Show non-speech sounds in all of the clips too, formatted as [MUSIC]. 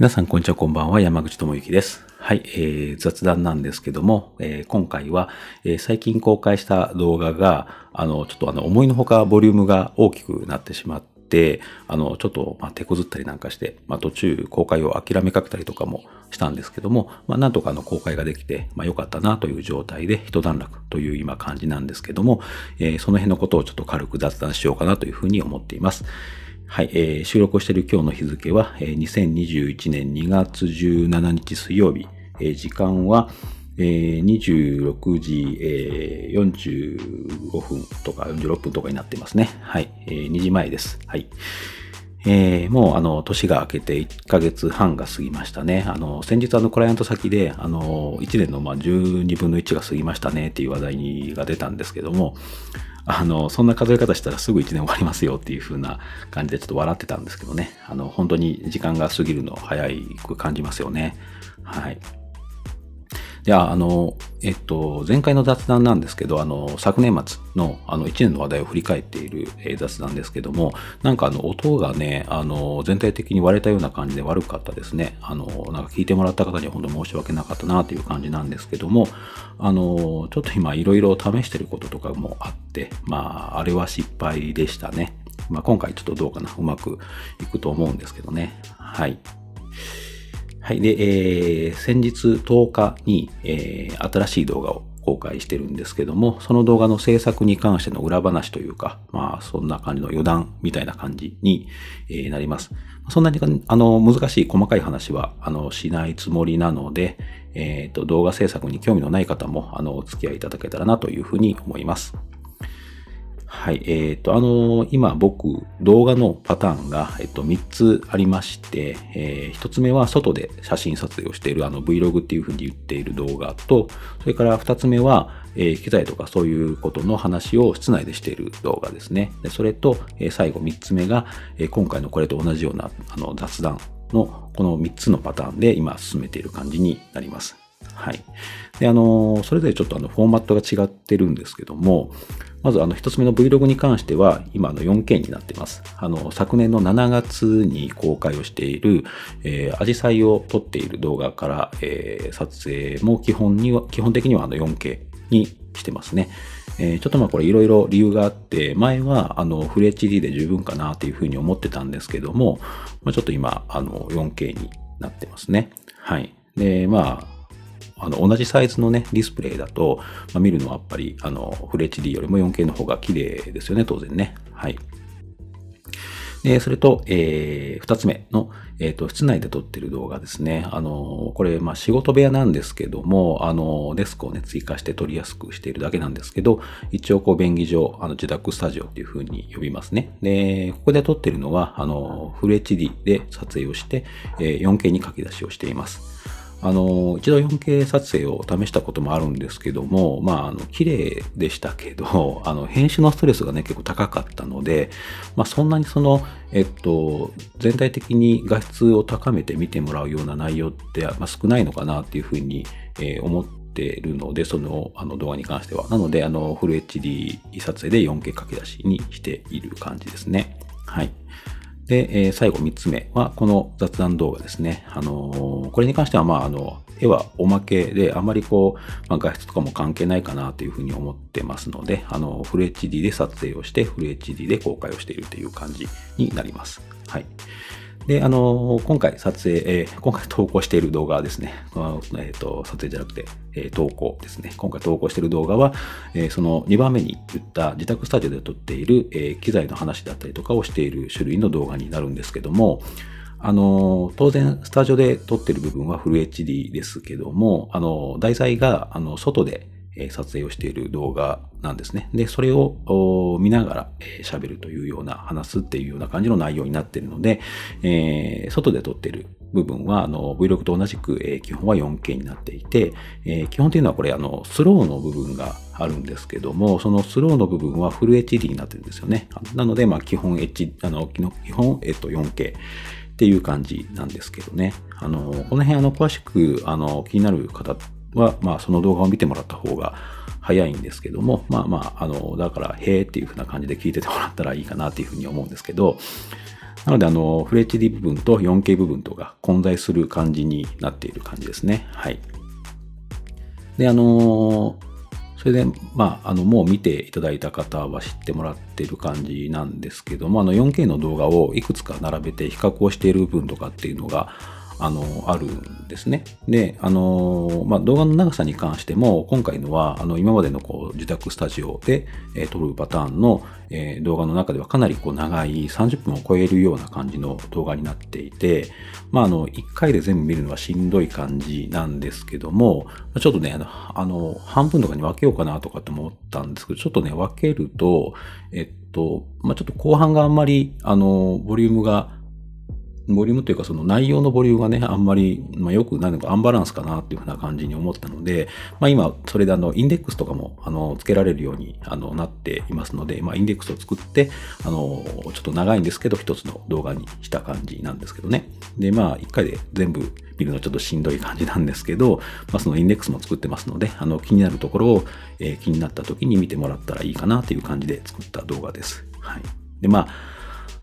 皆さん、こんにちは、こんばんは。山口智之です。はい、えー、雑談なんですけども、えー今回は、えー最近公開した動画が、あの、ちょっとあの、思いのほかボリュームが大きくなってしまって、あの、ちょっと、まあ、手こずったりなんかして、まあ、途中公開を諦めかけたりとかもしたんですけども、まあ、なんとかあの、公開ができて、まあ、良かったなという状態で、一段落という今感じなんですけども、えーその辺のことをちょっと軽く雑談しようかなというふうに思っています。はい、えー収録をしている今日の日付は、えー2021年2月17日水曜日、えー時間は、えー26時、えー45分とか46分とかになっていますね。はい、えー2時前です。はい。えーもう、あの、年が明けて1ヶ月半が過ぎましたね。あの、先日、あの、クライアント先で、あの、1年の、まあ、12分の1が過ぎましたねっていう話題が出たんですけども、あの、そんな数え方したらすぐ1年終わりますよっていう風な感じでちょっと笑ってたんですけどね。あの、本当に時間が過ぎるの早く感じますよね。はい。では、あの、えっと、前回の雑談なんですけど、あの、昨年末の、あの、1年の話題を振り返っている、えー雑談ですけども、なんかあの、音がね、あの、全体的に割れたような感じで悪かったですね。あの、なんか聞いてもらった方には本当申し訳なかったなという感じなんですけども、あの、ちょっと今いろいろ試してることとかもあって、まあ、あれは失敗でしたね。まあ、今回ちょっとどうかな、うまくいくと思うんですけどね。はい。はい。で、えー先日10日に、えー新しい動画を公開してるんですけども、その動画の制作に関しての裏話というか、まあ、そんな感じの余談みたいな感じに、えなります。そんなに、あの、難しい細かい話は、あの、しないつもりなので、えっ、と、動画制作に興味のない方も、あの、お付き合いいただけたらなというふうに思います。はい。えっ、と、あの今僕、動画のパターンが、えっと、3つありまして、え1つ目は外で写真撮影をしている、あの Vlog っていうふうに言っている動画と、それから2つ目は、え機材とかそういうことの話を室内でしている動画ですね。でそれと、え最後3つ目が、え今回のこれと同じようなあの雑談のこの3つのパターンで今進めている感じになります。はい。で、あの、それぞれちょっとあの、フォーマットが違ってるんですけども、まずあの、一つ目の Vlog に関しては、今あの 4K になってます。あの、昨年の7月に公開をしている、えー、アジサイを撮っている動画から、えー撮影も基本には、基本的にはあの 4K にしてますね。えーちょっとまあこれいろいろ理由があって、前はあのフル HD で十分かなというふうに思ってたんですけども、まあ、ちょっと今あの 4K になってますね。はい。で、まあ、あの、同じサイズのね、ディスプレイだと、まあ、見るのはやっぱり、あの、フル HD よりも 4K の方が綺麗ですよね、当然ね。はい。で、それと、えー、二つ目の、えっ、と、室内で撮ってる動画ですね。あの、これ、まあ、仕事部屋なんですけども、あの、デスクをね、追加して撮りやすくしているだけなんですけど、一応、こう、便宜上、あの、自宅スタジオっていう風に呼びますね。で、ここで撮ってるのは、あの、フル HD で撮影をして、えー 4K に書き出しをしています。あの、一度 4K 撮影を試したこともあるんですけども、まあ、あの、綺麗でしたけど、[LAUGHS] あの、編集のストレスがね、結構高かったので、まあ、そんなにその、えっと、全体的に画質を高めて見てもらうような内容って、まあ、少ないのかなっていうふうに、えー思っているので、その、あの、動画に関しては。なので、あの、フル HD 撮影で 4K 書き出しにしている感じですね。はい。で、えー最後3つ目は、この雑談動画ですね。あのーこれに関しては、まあ、あの、絵はおまけで、あまりこう、まあ、画質とかも関係ないかなというふうに思ってますので、あの、フル HD で撮影をして、フル HD で公開をしているという感じになります。はい。で、あの、今回撮影、えー今回投稿している動画はですね、えっ、と、撮影じゃなくて、えー投稿ですね。今回投稿している動画は、えーその2番目に言った自宅スタジオで撮っている、えー機材の話だったりとかをしている種類の動画になるんですけども、あの、当然、スタジオで撮ってる部分はフル HD ですけども、あの、題材が、あの、外で、え撮影をしている動画なんですね。で、それを見ながらえー喋、るというような、話すっていうような感じの内容になっているので、えー外で撮っている部分は、あの、Vlog と同じく、えー基本は 4K になっていて、えー基本というのはこれ、あの、スローの部分があるんですけども、そのスローの部分はフル HD になってるんですよね。なので、まあ、基本 H、あの、基本、えっと、4K。っていう感じなんですけどね。あの、この辺、あの、詳しく、あの、気になる方は、まあ、その動画を見てもらった方が早いんですけども、まあまあ、あの、だから、へーっていう風な感じで聞いててもらったらいいかなっていうふうに思うんですけど、なので、あの、フル HD 部分と 4K 部分とが混在する感じになっている感じですね。はい。で、あのそれで、まあ、あの、もう見ていただいた方は知ってもらってる感じなんですけども、あの、4K の動画をいくつか並べて比較をしている部分とかっていうのが、あの、あるんですね。で、あの、まあ、動画の長さに関しても、今回のは、あの、今までのこう、自宅スタジオで、えー、撮るパターンの、えー、動画の中ではかなりこう、長い30分を超えるような感じの動画になっていて、まあ、あの、1回で全部見るのはしんどい感じなんですけども、ちょっとね、あの、あの半分とかに分けようかなとかって思ったんですけど、ちょっとね、分けると、えっと、まあ、ちょっと後半があんまり、あの、ボリュームがボリュームというかその内容のボリュームがね、あんまり、まあ、よくないのかアンバランスかなっていうふうな感じに思ったので、まあ今、それであの、インデックスとかも、あの、つけられるように、あの、なっていますので、まあインデックスを作って、あの、ちょっと長いんですけど、一つの動画にした感じなんですけどね。で、まあ一回で全部見るのちょっとしんどい感じなんですけど、まあそのインデックスも作ってますので、あの、気になるところを、えー、気になった時に見てもらったらいいかなという感じで作った動画です。はい。で、まあ、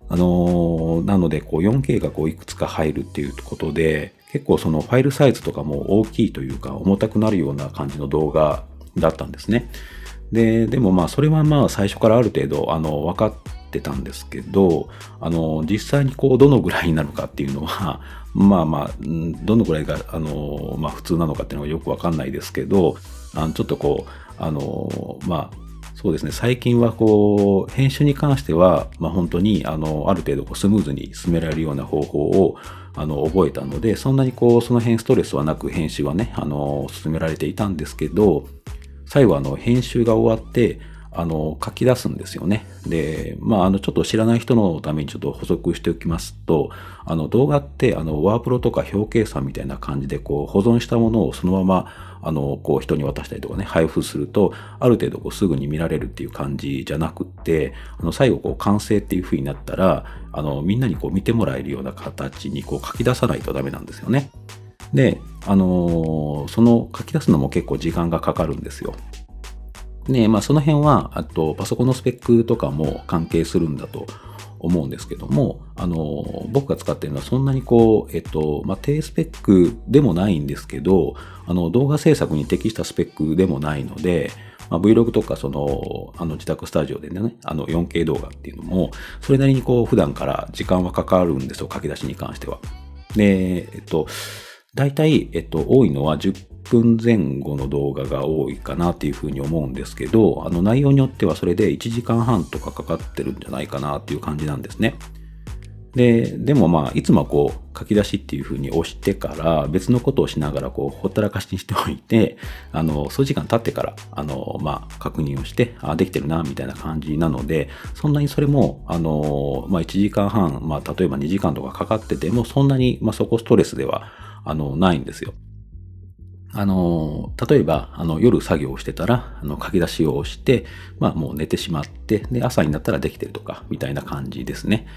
あのー、なので、こう 4K がこういくつか入るっていうことで、結構そのファイルサイズとかも大きいというか重たくなるような感じの動画だったんですね。で、でもまあそれはまあ最初からある程度あの分かってたんですけど、あの実際にこうどのぐらいになるかっていうのは、[LAUGHS] まあまあ、どのぐらいがあの、まあ普通なのかっていうのがよくわかんないですけど、あのちょっとこう、あの、まあそうですね、最近はこう、編集に関しては、まあ本当に、あの、ある程度こうスムーズに進められるような方法を、あの、覚えたので、そんなにこう、その辺ストレスはなく編集はね、あの、進められていたんですけど、最後あの、編集が終わって、あの、書き出すんですよね。で、まあ、あの、ちょっと知らない人のためにちょっと補足しておきますと、あの、動画って、あの、ワープロとか表計算みたいな感じで、こう、保存したものをそのまま、あの、こう人に渡したりとかね、配布すると、ある程度こうすぐに見られるっていう感じじゃなくって、あの、最後こう完成っていう風になったら、あの、みんなにこう見てもらえるような形にこう書き出さないとダメなんですよね。で、あのその書き出すのも結構時間がかかるんですよ。ねまあその辺は、あとパソコンのスペックとかも関係するんだと思うんですけども、あの、僕が使っているのはそんなにこう、えっと、まあ、低スペックでもないんですけど、あの、動画制作に適したスペックでもないので、まあ、Vlog とかその、あの自宅スタジオでね、あの 4K 動画っていうのも、それなりにこう普段から時間はかかるんですよ、書き出しに関しては。で、えっと、大体、えっと、多いのは10分前後の動画が多いかなっていうふうに思うんですけど、あの内容によってはそれで1時間半とかかかってるんじゃないかなっていう感じなんですね。で、でもまあ、いつもこう、書き出しっていう風に押してから、別のことをしながら、こう、ほったらかしにしておいて、あの、数時間経ってから、あの、まあ、確認をして、あ、できてるな、みたいな感じなので、そんなにそれも、あの、まあ、1時間半、まあ、例えば2時間とかかかってても、そんなに、まあ、そこストレスでは、あの、ないんですよ。あの、例えば、あの、夜作業をしてたら、あの、書き出しをして、まあ、もう寝てしまって、で、朝になったらできてるとか、みたいな感じですね。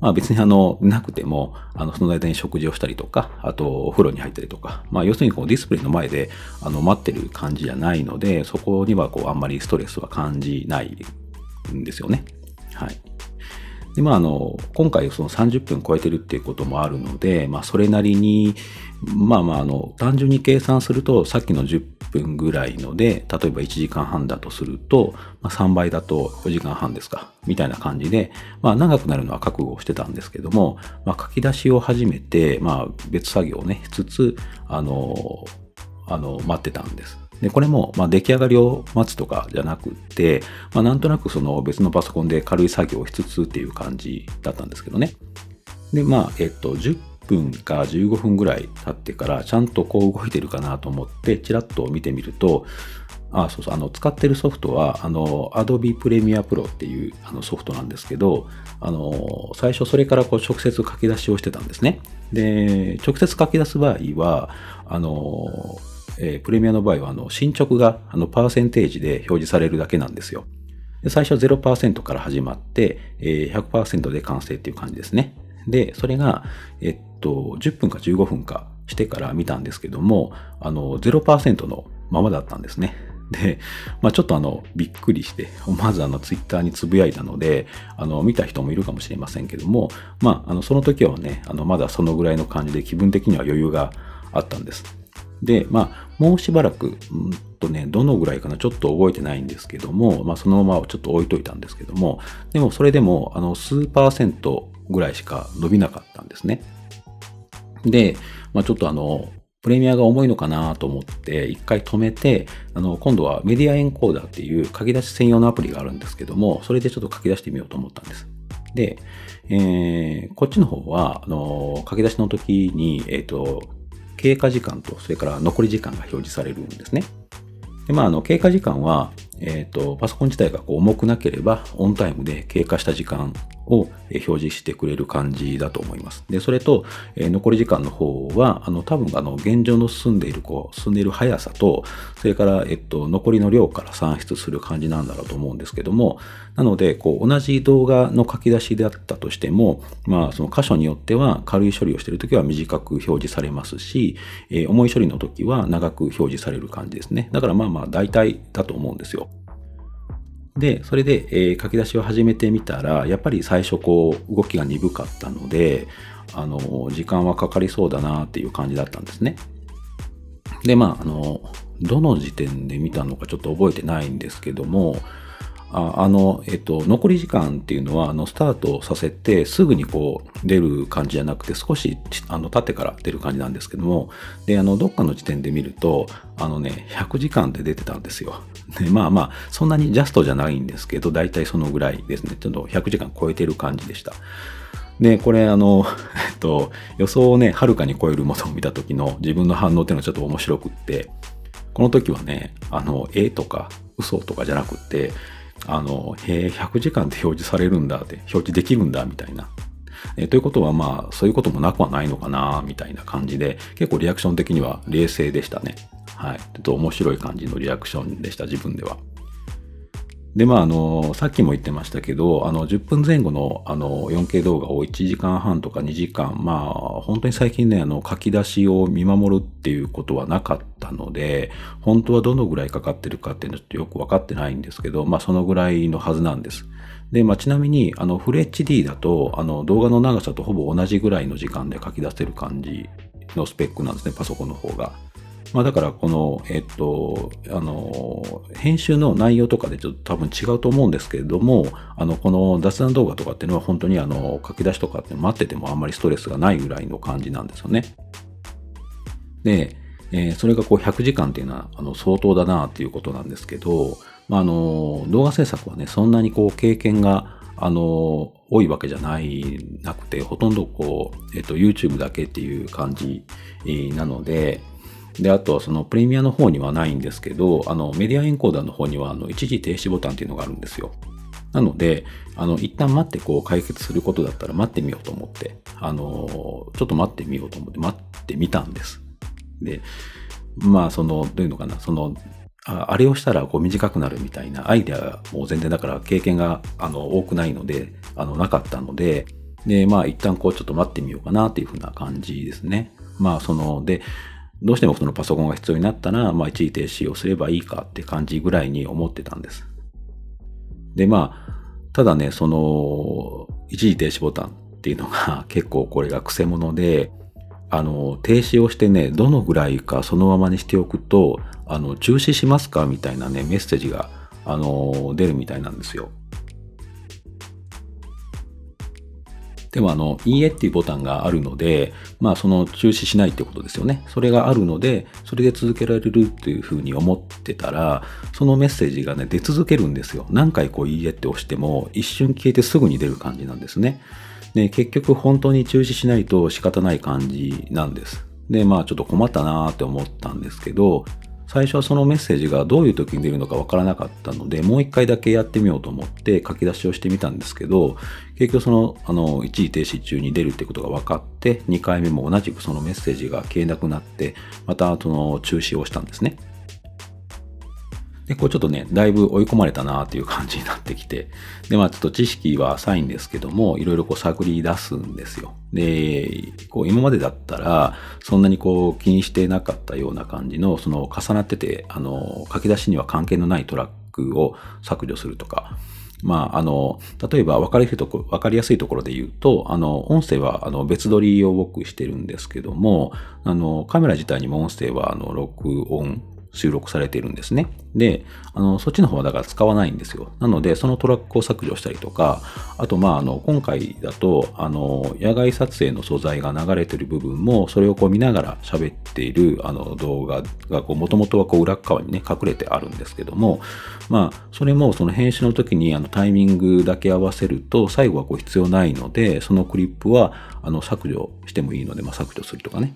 まあ別にあの、なくても、あの、その間に食事をしたりとか、あとお風呂に入ったりとか、まあ要するにこうディスプレイの前で、あの、待ってる感じじゃないので、そこにはこうあんまりストレスは感じないんですよね。はい。で、まあ、あの、今回その30分超えてるっていうこともあるので、まあ、それなりに、まあまあ、あの、単純に計算すると、さっきの10分ぐらいので、例えば1時間半だとすると、まあ、3倍だと4時間半ですか、みたいな感じで、まあ、長くなるのは覚悟してたんですけども、まあ、書き出しを始めて、まあ、別作業をね、しつつ、あの、あの、待ってたんです。で、これも、ま、出来上がりを待つとかじゃなくて、まあ、なんとなくその別のパソコンで軽い作業をしつつっていう感じだったんですけどね。で、まあ、えっと、10分か15分ぐらい経ってから、ちゃんとこう動いてるかなと思って、ちらっと見てみると、あ、そうそう、あの、使ってるソフトは、あの、Adobe Premiere Pro っていうあのソフトなんですけど、あの、最初それからこう直接書き出しをしてたんですね。で、直接書き出す場合は、あの、えー、プレミアの場合は、あの、進捗が、あの、パーセンテージで表示されるだけなんですよ。で最初は0%から始まって、えー、100%で完成っていう感じですね。で、それが、えっと、10分か15分かしてから見たんですけども、あの、0%のままだったんですね。で、まあちょっとあの、びっくりして、思わずあの、ツイッターにつぶやいたので、あの、見た人もいるかもしれませんけども、まあ、あの、その時はね、あの、まだそのぐらいの感じで気分的には余裕があったんです。で、まあ、もうしばらく、うんとね、どのぐらいかな、ちょっと覚えてないんですけども、まあ、そのままちょっと置いといたんですけども、でもそれでも、あの、数パーセントぐらいしか伸びなかったんですね。で、まあ、ちょっとあの、プレミアが重いのかなと思って、一回止めて、あの、今度はメディアエンコーダーっていう書き出し専用のアプリがあるんですけども、それでちょっと書き出してみようと思ったんです。で、えー、こっちの方は、あの、書き出しの時に、えっ、ー、と、経過時間と、それから残り時間が表示されるんですね。で、まあ、あの、経過時間は、えっ、ー、と、パソコン自体がこう重くなければ、オンタイムで経過した時間を表示してくれる感じだと思います。で、それと、えー、残り時間の方は、あの、多分、あの、現状の進んでいる、こう、進んでいる速さと、それから、えっと、残りの量から算出する感じなんだろうと思うんですけども、なので、こう、同じ動画の書き出しであったとしても、まあ、その箇所によっては、軽い処理をしているときは短く表示されますし、えー、重い処理のときは長く表示される感じですね。だから、まあまあ、大体だと思うんですよ。で、それで、えー、書き出しを始めてみたら、やっぱり最初こう、動きが鈍かったので、あの、時間はかかりそうだなっていう感じだったんですね。で、まあ、あの、どの時点で見たのかちょっと覚えてないんですけども、ああの、えっと、残り時間っていうのは、あの、スタートさせて、すぐにこう、出る感じじゃなくて、少し、あの、経ってから出る感じなんですけども、で、あの、どっかの時点で見ると、あのね、100時間で出てたんですよ。で、まあまあ、そんなにジャストじゃないんですけど、だいたいそのぐらいですね。ちょっと100時間超えてる感じでした。で、これあの、[LAUGHS] えっと、予想をね、はるかに超えるものを見た時の自分の反応っていうのはちょっと面白くって、この時はね、あの、えとか嘘とかじゃなくって、あの、へえ、100時間って表示されるんだって、表示できるんだみたいな。えということはまあ、そういうこともなくはないのかな、みたいな感じで、結構リアクション的には冷静でしたね。はい。ちょっと面白い感じのリアクションでした、自分では。で、まあ、あの、さっきも言ってましたけど、あの、10分前後の、あの、4K 動画を1時間半とか2時間、まあ、本当に最近ね、あの、書き出しを見守るっていうことはなかったので、本当はどのぐらいかかってるかっていうのちょっとよくわかってないんですけど、まあ、そのぐらいのはずなんです。で、まあ、ちなみに、あの、フル HD だと、あの、動画の長さとほぼ同じぐらいの時間で書き出せる感じのスペックなんですね、パソコンの方が。まあだからこの、えっと、あの、編集の内容とかでちょっと多分違うと思うんですけれども、あの、この雑談動画とかっていうのは本当にあの、書き出しとかって待っててもあんまりストレスがないぐらいの感じなんですよね。で、えー、それがこう100時間っていうのはあの相当だなっていうことなんですけど、まあ、あの、動画制作はね、そんなにこう経験があの、多いわけじゃない、なくて、ほとんどこう、えっと、YouTube だけっていう感じなので、で、あとはそのプレミアの方にはないんですけど、あの、メディアエンコーダーの方には、あの、一時停止ボタンっていうのがあるんですよ。なので、あの、一旦待ってこう解決することだったら待ってみようと思って、あの、ちょっと待ってみようと思って待ってみたんです。で、まあ、その、どういうのかな、その、ああれをしたらこう短くなるみたいなアイデアも全然だから経験があの多くないので、あのなかったので、で、まあ一旦こうちょっと待ってみようかなっていうふうな感じですね。まあその、で、どうしてもそのパソコンが必要になったら、まあ一時停止をすればいいかって感じぐらいに思ってたんです。で、まあ、ただね、その、一時停止ボタンっていうのが [LAUGHS] 結構これが癖者で、あの、停止をしてね、どのぐらいかそのままにしておくと、あの、中止しますかみたいなね、メッセージが、あの、出るみたいなんですよ。でもあの、いいえっていうボタンがあるので、まあその中止しないってことですよね。それがあるので、それで続けられるっていうふうに思ってたら、そのメッセージがね、出続けるんですよ。何回こういいえって押しても、一瞬消えてすぐに出る感じなんですね。で、結局本当に中止しないと仕方ない感じなんです。で、まあちょっと困ったなーって思ったんですけど、最初はそのメッセージがどういう時に出るのかわからなかったので、もう一回だけやってみようと思って書き出しをしてみたんですけど、結局その、あの、一時停止中に出るってことが分かって、2回目も同じくそのメッセージが消えなくなって、またその中止をしたんですね。で、こうちょっとね、だいぶ追い込まれたなっていう感じになってきて、で、まあちょっと知識は浅いんですけども、いろいろこう探り出すんですよ。で、こう今までだったら、そんなにこう気にしてなかったような感じの、その重なってて、あの、書き出しには関係のないトラックを削除するとか、まあ、あの、例えば分かりやすいところ、分かりやすいところで言うと、あの、音声は、あの、別撮りを僕してるんですけども、あの、カメラ自体にも音声は、あの、録音収録されているんですね。で、あの、そっちの方はだから使わないんですよ。なので、そのトラックを削除したりとか、あと、まあ、あの、今回だと、あの、野外撮影の素材が流れてる部分も、それをこう見ながら喋っている、あの、動画が、こう、もともとはこう、裏側にね、隠れてあるんですけども、まあ、それもその編集の時に、あの、タイミングだけ合わせると、最後はこう、必要ないので、そのクリップは、あの、削除してもいいので、まあ、削除するとかね。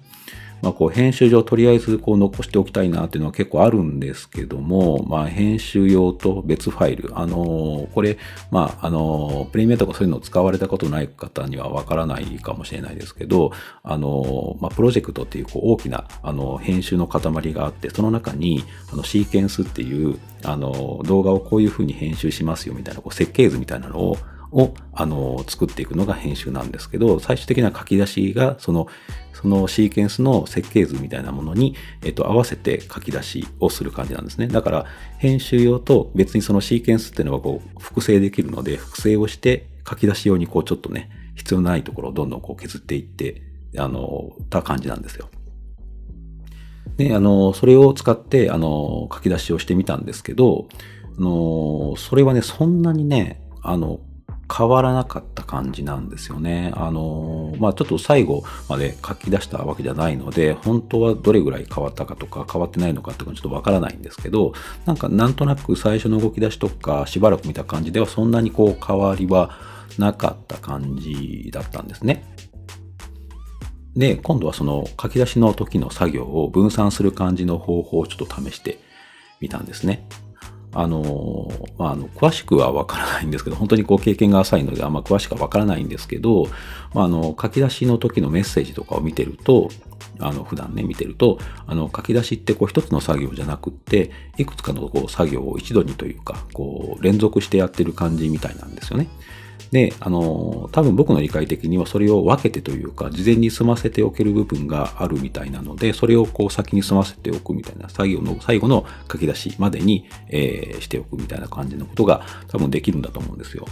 まあ、こう編集上とりあえずこう残しておきたいなっていうのは結構あるんですけども、まあ、編集用と別ファイル、あのこれ、まあ、あのプレミアとかそういうのを使われたことない方にはわからないかもしれないですけど、あのまあ、プロジェクトっていうこう大きなあの編集の塊があって、その中にあのシーケンスっていうあの動画をこういうふうに編集しますよみたいなこう設計図みたいなのをを、あの、作っていくのが編集なんですけど、最終的な書き出しが、その、そのシーケンスの設計図みたいなものに、えっと、合わせて書き出しをする感じなんですね。だから、編集用と別にそのシーケンスっていうのはこう、複製できるので、複製をして書き出し用にこう、ちょっとね、必要ないところをどんどんこう削っていって、あの、た感じなんですよ。で、あの、それを使って、あの、書き出しをしてみたんですけど、あの、それはね、そんなにね、あの、変わらなかった感じなんですよね。あのまあ、ちょっと最後まで書き出したわけじゃないので、本当はどれぐらい変わったかとか変わってないのかっていうのはちょっとわからないんですけど、なんかなんとなく最初の動き出しとかしばらく見た感じではそんなにこう変わりはなかった感じだったんですね。で、今度はその書き出しの時の作業を分散する感じの方法をちょっと試してみたんですね。あの、まあ、あの、詳しくはわからないんですけど、本当にこう経験が浅いのであんま詳しくはわからないんですけど、まあ、あの、書き出しの時のメッセージとかを見てると、あの、普段ね、見てると、あの、書き出しってこう一つの作業じゃなくって、いくつかのこう作業を一度にというか、こう、連続してやってる感じみたいなんですよね。で、あの、多分僕の理解的にはそれを分けてというか、事前に済ませておける部分があるみたいなので、それをこう先に済ませておくみたいな作業の最後の書き出しまでに、えー、しておくみたいな感じのことが多分できるんだと思うんですよ。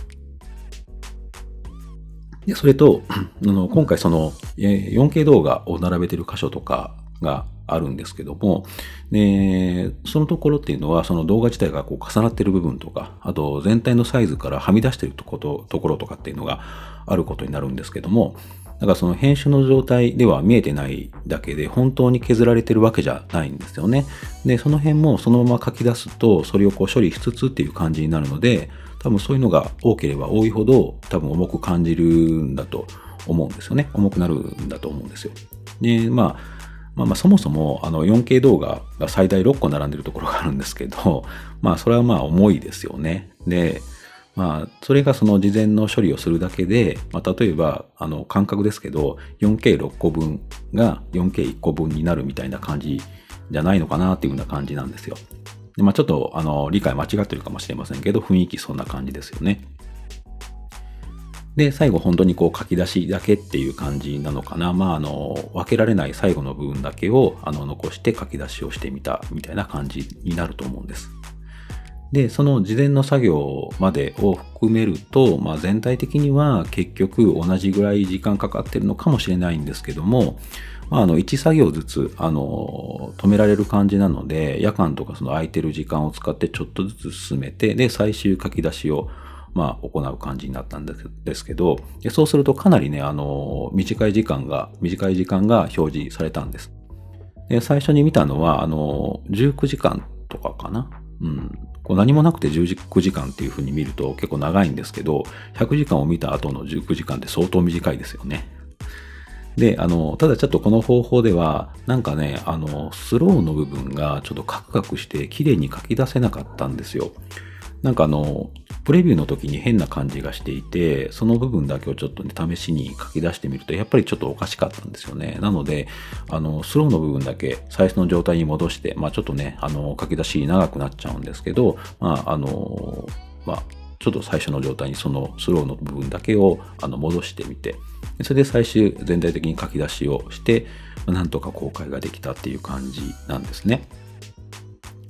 で、それと、あの今回その 4K 動画を並べてる箇所とかがあるんですけども、で、そのところっていうのは、その動画自体がこう重なってる部分とか、あと全体のサイズからはみ出してるとことところとかっていうのがあることになるんですけども、だからその編集の状態では見えてないだけで本当に削られてるわけじゃないんですよね。で、その辺もそのまま書き出すとそれをこう処理しつつっていう感じになるので、多分そういうのが多ければ多いほど多分重く感じるんだと思うんですよね。重くなるんだと思うんですよ。で、まあ、まあ、まあそもそもあの 4K 動画が最大6個並んでるところがあるんですけど、[LAUGHS] まあそれはまあ重いですよね。で、まあそれがその事前の処理をするだけで、まあ例えばあの感覚ですけど、4K6 個分が 4K1 個分になるみたいな感じじゃないのかなっていうような感じなんですよ。でまあちょっとあの理解間違ってるかもしれませんけど、雰囲気そんな感じですよね。で、最後本当にこう書き出しだけっていう感じなのかな。まあ、あの、分けられない最後の部分だけをあの残して書き出しをしてみたみたいな感じになると思うんです。で、その事前の作業までを含めると、まあ、全体的には結局同じぐらい時間かかってるのかもしれないんですけども、まあ、あの、1作業ずつ、あの、止められる感じなので、夜間とかその空いてる時間を使ってちょっとずつ進めて、で、最終書き出しをまあ、行う感じになったんですけど、そうするとかなりね、あの、短い時間が、短い時間が表示されたんです。で最初に見たのは、あの、19時間とかかな。うん。こう何もなくて19時間っていう風に見ると結構長いんですけど、100時間を見た後の19時間って相当短いですよね。で、あの、ただちょっとこの方法では、なんかね、あの、スローの部分がちょっとカクカクして綺麗に書き出せなかったんですよ。なんかあの、プレビューの時に変な感じがしていて、その部分だけをちょっとね、試しに書き出してみると、やっぱりちょっとおかしかったんですよね。なので、あの、スローの部分だけ最初の状態に戻して、まあちょっとね、あの、書き出し長くなっちゃうんですけど、まああの、まあ、ちょっと最初の状態にそのスローの部分だけをあの戻してみて、それで最終全体的に書き出しをして、なんとか公開ができたっていう感じなんですね。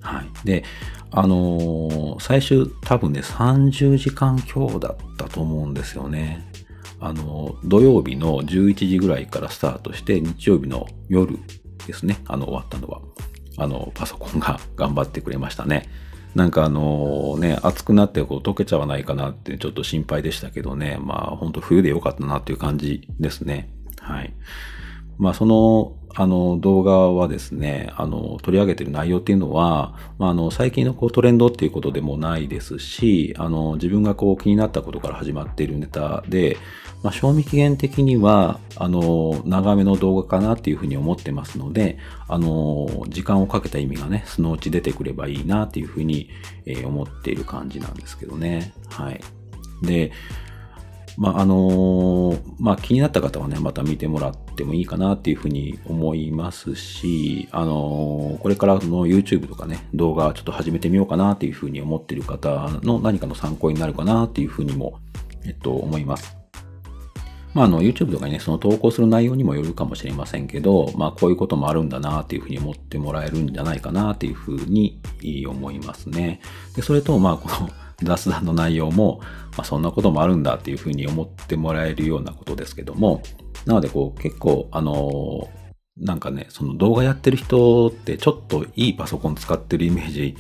はい。で、あのー、最終多分ね、30時間強だったと思うんですよね。あの、土曜日の11時ぐらいからスタートして、日曜日の夜ですね、あの、終わったのは。あの、パソコンが頑張ってくれましたね。なんかあのね、暑くなってこう溶けちゃわないかなってちょっと心配でしたけどね、まあ本当冬でよかったなっていう感じですね。はい。まあそのあの動画はですね、あの取り上げてる内容っていうのは、まあ、あの最近のこうトレンドっていうことでもないですし、あの自分がこう気になったことから始まっているネタで、まあ、賞味期限的にはあの長めの動画かなっていうふうに思ってますので、あの時間をかけた意味がね、そのうち出てくればいいなっていうふうに、えー、思っている感じなんですけどね。はい。で、まあ、あのー、まあ、気になった方はね、また見てもらってもいいかなっていうふうに思いますし、あのー、これからの YouTube とかね、動画ちょっと始めてみようかなっていうふうに思ってる方の何かの参考になるかなっていうふうにも、えっと、思います。まあ、あの、YouTube とかにね、その投稿する内容にもよるかもしれませんけど、まあ、こういうこともあるんだなっていうふうに思ってもらえるんじゃないかなっていうふうに思いますね。で、それと、まあ、この雑談の内容も、まあ、そんなこともあるんだっていうふうに思ってもらえるようなことですけども、なのでこう結構あのなんかね、その動画やってる人ってちょっといいパソコン使ってるイメージ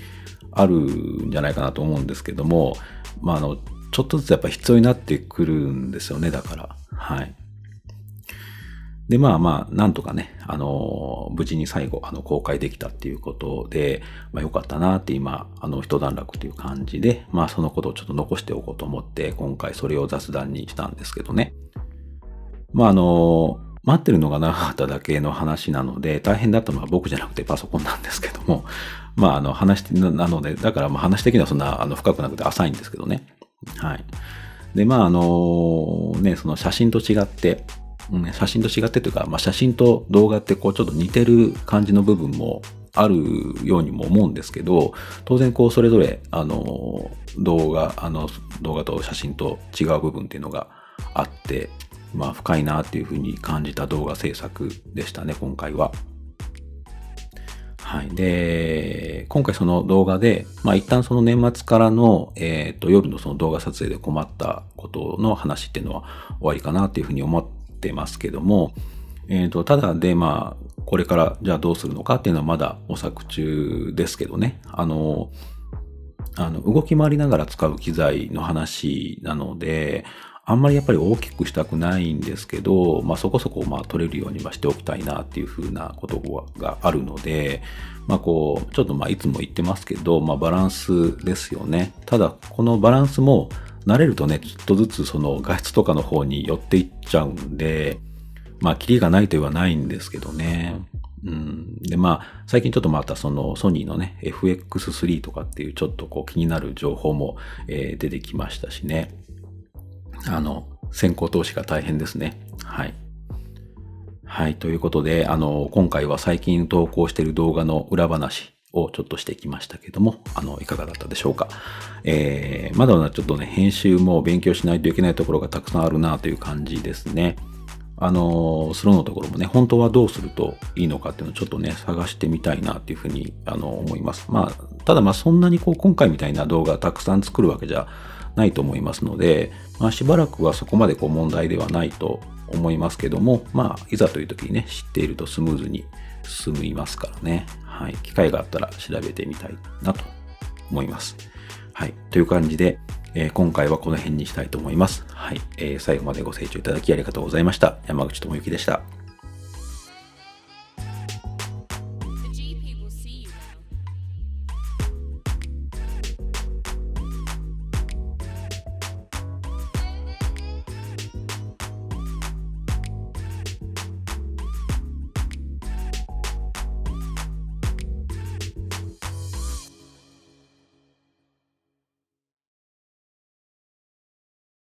あるんじゃないかなと思うんですけども、まああの、ちょっとずつやっぱ必要になってくるんですよね、だから。はい。で、まあまあ、なんとかね、あの、無事に最後、あの、公開できたっていうことで、まあ良かったなって今、あの、一段落っていう感じで、まあそのことをちょっと残しておこうと思って、今回それを雑談にしたんですけどね。まああの、待ってるのが長かっただけの話なので、大変だったのは僕じゃなくてパソコンなんですけども、まああの、話なので、だからまあ話的にはそんな、あの、深くなくて浅いんですけどね。はい。で、まああの、ね、その写真と違って、写真と違ってというか、まあ、写真と動画ってこうちょっと似てる感じの部分もあるようにも思うんですけど、当然こうそれぞれあの動画、あの動画と写真と違う部分っていうのがあって、まあ深いなっていうふうに感じた動画制作でしたね、今回は。はい。で、今回その動画で、まあ一旦その年末からの、えっ、ー、と、夜のその動画撮影で困ったことの話っていうのは終わりかなっていうふうに思ってますけども、え、ー、と、ただで、まあ、これからじゃあどうするのかっていうのはまだ模索中ですけどね。あの、あの、動き回りながら使う機材の話なので、あんまりやっぱり大きくしたくないんですけど、まあそこそこまあ取れるようにはしておきたいなっていうふうなことがあるので、まあこう、ちょっとまあいつも言ってますけど、まあバランスですよね。ただこのバランスも慣れるとね、ちょっとずつその画質とかの方に寄っていっちゃうんで、まあ、キリがないと言わないんですけどね。うん。で、まあ、最近ちょっとまたそのソニーのね、FX3 とかっていうちょっとこう気になる情報も、えー、出てきましたしね。あの、先行投資が大変ですね。はい。はい。ということで、あの、今回は最近投稿している動画の裏話をちょっとしてきましたけども、あの、いかがだったでしょうか。えー、まだまだちょっとね、編集も勉強しないといけないところがたくさんあるなという感じですね。あの、スローのところもね、本当はどうするといいのかっていうのをちょっとね、探してみたいなっていうふうに、あの、思います。まあ、ただまあそんなにこう、今回みたいな動画たくさん作るわけじゃないと思いますので、まあしばらくはそこまでこう問題ではないと思いますけども、まあ、いざという時にね、知っているとスムーズに進みますからね。はい。機会があったら調べてみたいなと思います。はい。という感じで、えー、今回はこの辺にしたいと思います。はい。えー、最後までご清聴いただきありがとうございました。山口智之でした。